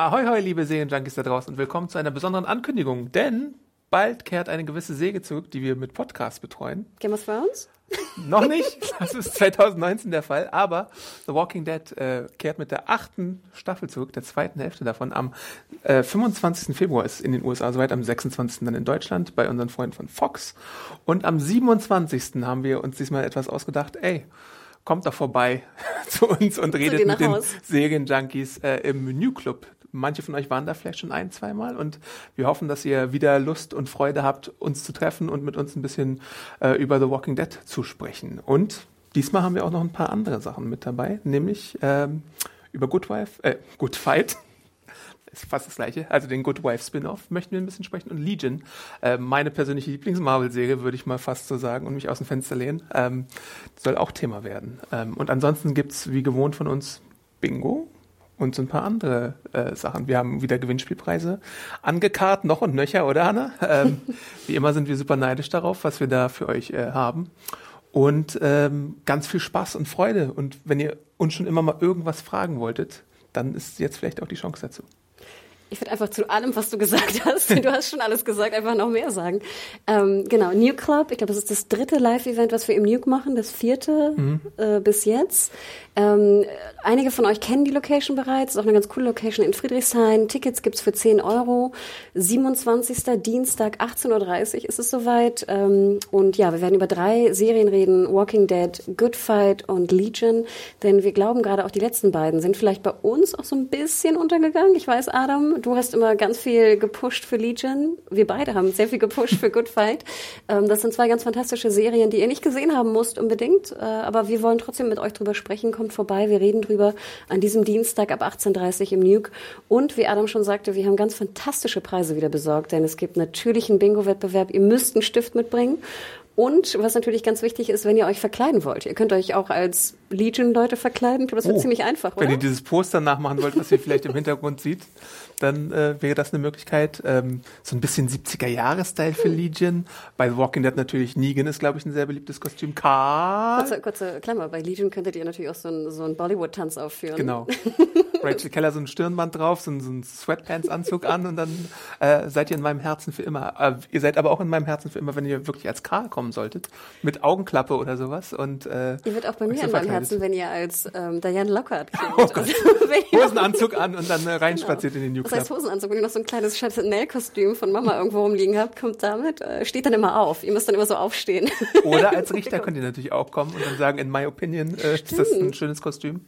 Ahoi, hoi, liebe Serienjunkies da draußen und willkommen zu einer besonderen Ankündigung, denn bald kehrt eine gewisse Säge zurück, die wir mit Podcasts betreuen. Game of Thrones? Noch nicht, das ist 2019 der Fall, aber The Walking Dead äh, kehrt mit der achten Staffel zurück, der zweiten Hälfte davon. Am äh, 25. Februar ist in den USA soweit, am 26. dann in Deutschland bei unseren Freunden von Fox. Und am 27. haben wir uns diesmal etwas ausgedacht, ey, kommt doch vorbei zu uns und redet mit den Serienjunkies äh, im Menüclub Manche von euch waren da vielleicht schon ein, zweimal und wir hoffen, dass ihr wieder Lust und Freude habt, uns zu treffen und mit uns ein bisschen äh, über The Walking Dead zu sprechen. Und diesmal haben wir auch noch ein paar andere Sachen mit dabei, nämlich ähm, über Good Wife, äh, Good Fight. Ist fast das gleiche. Also den Good Wife Spin-off möchten wir ein bisschen sprechen. Und Legion, äh, meine persönliche Lieblings-Marvel-Serie, würde ich mal fast so sagen und mich aus dem Fenster lehnen, ähm, soll auch Thema werden. Ähm, und ansonsten gibt's wie gewohnt von uns Bingo und so ein paar andere äh, Sachen. Wir haben wieder Gewinnspielpreise angekarrt, noch und nöcher, oder Hanna? Ähm, wie immer sind wir super neidisch darauf, was wir da für euch äh, haben. Und ähm, ganz viel Spaß und Freude. Und wenn ihr uns schon immer mal irgendwas fragen wolltet, dann ist jetzt vielleicht auch die Chance dazu. Ich würde einfach zu allem, was du gesagt hast, du hast schon alles gesagt, einfach noch mehr sagen. Ähm, genau, Nuke Club, ich glaube, das ist das dritte Live-Event, was wir im Nuke machen, das vierte mhm. äh, bis jetzt. Ähm, einige von euch kennen die Location bereits, ist auch eine ganz coole Location in Friedrichshain. Tickets gibt's für 10 Euro. 27. Dienstag, 18.30 Uhr ist es soweit. Ähm, und ja, wir werden über drei Serien reden, Walking Dead, Good Fight und Legion. Denn wir glauben gerade auch die letzten beiden sind vielleicht bei uns auch so ein bisschen untergegangen. Ich weiß, Adam, du hast immer ganz viel gepusht für Legion. Wir beide haben sehr viel gepusht für Good Fight. Ähm, das sind zwei ganz fantastische Serien, die ihr nicht gesehen haben musst unbedingt. Äh, aber wir wollen trotzdem mit euch drüber sprechen kommt vorbei. Wir reden drüber an diesem Dienstag ab 18.30 Uhr im Nuke. Und wie Adam schon sagte, wir haben ganz fantastische Preise wieder besorgt, denn es gibt natürlich einen Bingo-Wettbewerb. Ihr müsst einen Stift mitbringen. Und was natürlich ganz wichtig ist, wenn ihr euch verkleiden wollt. Ihr könnt euch auch als Legion-Leute verkleiden. Ich glaube, das wird oh, ziemlich einfach, oder? Wenn ihr dieses Poster nachmachen wollt, was ihr vielleicht im Hintergrund sieht, dann äh, wäre das eine Möglichkeit. Ähm, so ein bisschen 70er-Jahre-Style für Legion. Bei The Walking Dead natürlich Negan ist, glaube ich, ein sehr beliebtes Kostüm. Karl. Kurze, kurze Klammer, bei Legion könntet ihr natürlich auch so einen so Bollywood-Tanz aufführen. Genau. Rachel Keller so ein Stirnband drauf, so, ein, so ein Sweatpants-Anzug an und dann äh, seid ihr in meinem Herzen für immer. Äh, ihr seid aber auch in meinem Herzen für immer, wenn ihr wirklich als Karl kommen solltet. Mit Augenklappe oder sowas. Und, äh, ihr wird auch bei mir in meinem Herzen, wenn ihr als ähm, Diane Lockhart kommt. Oh also, Hosenanzug an und dann äh, reinspaziert genau. in den New Club. Das heißt Hosenanzug, wenn ihr noch so ein kleines Chanel-Kostüm von Mama irgendwo rumliegen habt, kommt damit, äh, steht dann immer auf. Ihr müsst dann immer so aufstehen. Oder als Richter könnt ihr natürlich auch kommen und dann sagen, in my opinion, äh, ist das ein schönes Kostüm.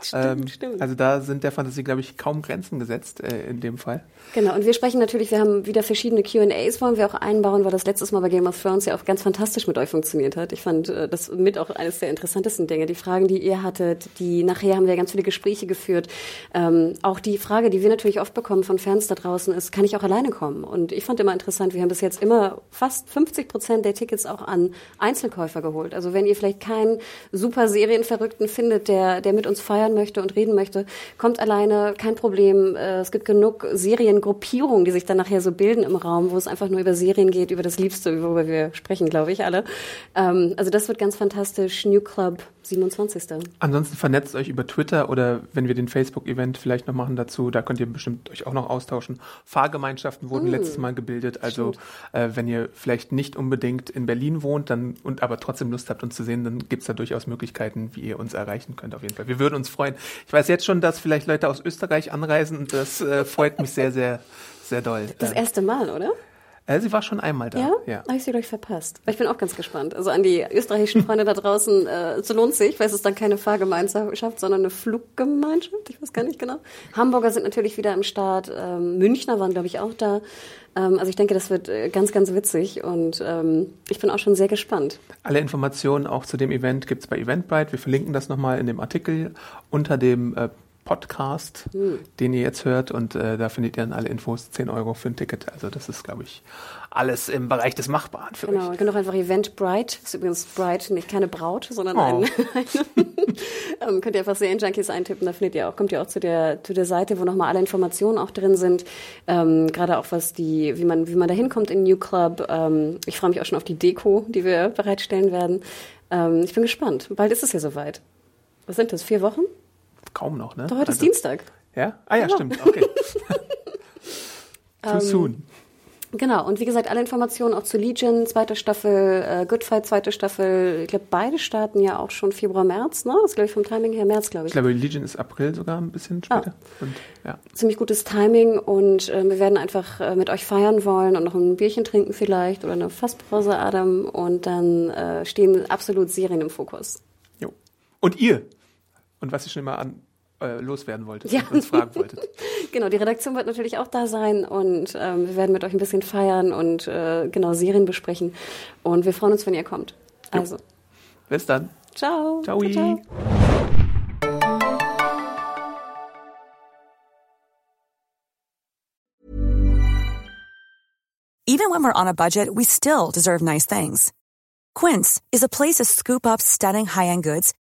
Stimmt, ähm, stimmt. Also da sind der Fantasie, glaube ich, kaum Grenzen gesetzt äh, in dem Fall. Genau, und wir sprechen natürlich, wir haben wieder verschiedene Q&As, wollen wir auch einbauen, weil das letztes Mal bei Game of Thrones ja auch ganz fantastisch mit euch funktioniert hat. Ich fand äh, das mit auch eines der interessantesten Dinge. Die Fragen, die ihr hattet, die nachher haben wir ganz viele Gespräche geführt. Ähm, auch die Frage, die wir natürlich oft bekommen von Fans da draußen ist, kann ich auch alleine kommen? Und ich fand immer interessant, wir haben bis jetzt immer fast 50 Prozent der Tickets auch an Einzelkäufer geholt. Also wenn ihr vielleicht keinen super Serienverrückten findet, der, der mit uns feiern möchte und reden möchte, kommt alleine, kein Problem. Äh, es gibt genug Seriengruppierungen, die sich dann nachher so bilden im Raum, wo es einfach nur über Serien geht, über das Liebste, worüber wir sprechen, glaube ich, alle. Ähm, also das wird ganz fantastisch. New Club 27. Ansonsten vernetzt euch über Twitter oder wenn wir den Facebook-Event vielleicht noch machen dazu, da könnt ihr bestimmt euch auch noch austauschen. Fahrgemeinschaften wurden mm. letztes Mal gebildet, also äh, wenn ihr vielleicht nicht unbedingt in Berlin wohnt dann und aber trotzdem Lust habt, uns zu sehen, dann gibt es da durchaus Möglichkeiten, wie ihr uns erreichen könnt auf jeden Fall. Wir würden uns freuen. Ich weiß jetzt schon, dass vielleicht Leute aus Österreich anreisen und das äh, freut mich sehr, sehr, sehr doll. Das erste Mal, oder? Äh, sie war schon einmal da. Ja? ja. Habe ich sie, glaube ich, verpasst. Aber ich bin auch ganz gespannt. Also an die österreichischen Freunde da draußen, äh, es lohnt sich, weil es ist dann keine Fahrgemeinschaft, sondern eine Fluggemeinschaft. Ich weiß gar nicht genau. Hamburger sind natürlich wieder im Start. Ähm, Münchner waren, glaube ich, auch da. Ähm, also ich denke, das wird äh, ganz, ganz witzig und ähm, ich bin auch schon sehr gespannt. Alle Informationen auch zu dem Event gibt's bei Eventbrite. Wir verlinken das nochmal in dem Artikel unter dem äh, Podcast, Hm. den ihr jetzt hört. Und äh, da findet ihr dann alle Infos, 10 Euro für ein Ticket. Also das ist, glaube ich, alles im Bereich des Machbaren für Genau, euch. genau einfach Eventbrite. Ist übrigens Brite, nicht keine Braut, sondern Oh. ein, ähm, könnt ihr einfach Serienjunkies eintippen, da findet ihr auch, kommt ihr auch zu der, zu der Seite, wo nochmal alle Informationen auch drin sind. Ähm, Gerade auch was die, wie man, wie man da hinkommt in New Club. Ähm, ich freue mich auch schon auf die Deko, die wir bereitstellen werden. Ähm, ich bin gespannt. Bald ist es ja soweit. Was sind das? Vier Wochen? Kaum noch, ne? Doch, heute ist Also- Dienstag. Ja? Ah ja, Ja. stimmt. Okay. Ähm, Too soon. Genau, und wie gesagt, alle Informationen auch zu Legion, zweite Staffel, äh, Good Fight, zweite Staffel. Ich glaube, beide starten ja auch schon Februar, März, ne? Das ist, glaube ich, vom Timing her März, glaube Ich ich. glaube, Legion ist April sogar ein bisschen später. Und ja. Ziemlich gutes Timing und äh, wir werden einfach äh, mit euch feiern wollen und noch ein Bierchen trinken vielleicht oder eine Fasspause, Adam. Und dann äh, stehen absolut Serien im Fokus. Jo. Und ihr? Und was ihr schon immer an äh, loswerden wolltet Ja. und uns fragen wolltet. Genau, die Redaktion wird natürlich auch da sein und ähm, wir werden mit euch ein bisschen feiern und äh, genau Serien besprechen. Und wir freuen uns, wenn ihr kommt. Also, Bis dann. ciao. Ciao. ciao. Even when we're on a budget, we still deserve nice things. Quince is a place to scoop up stunning high-end goods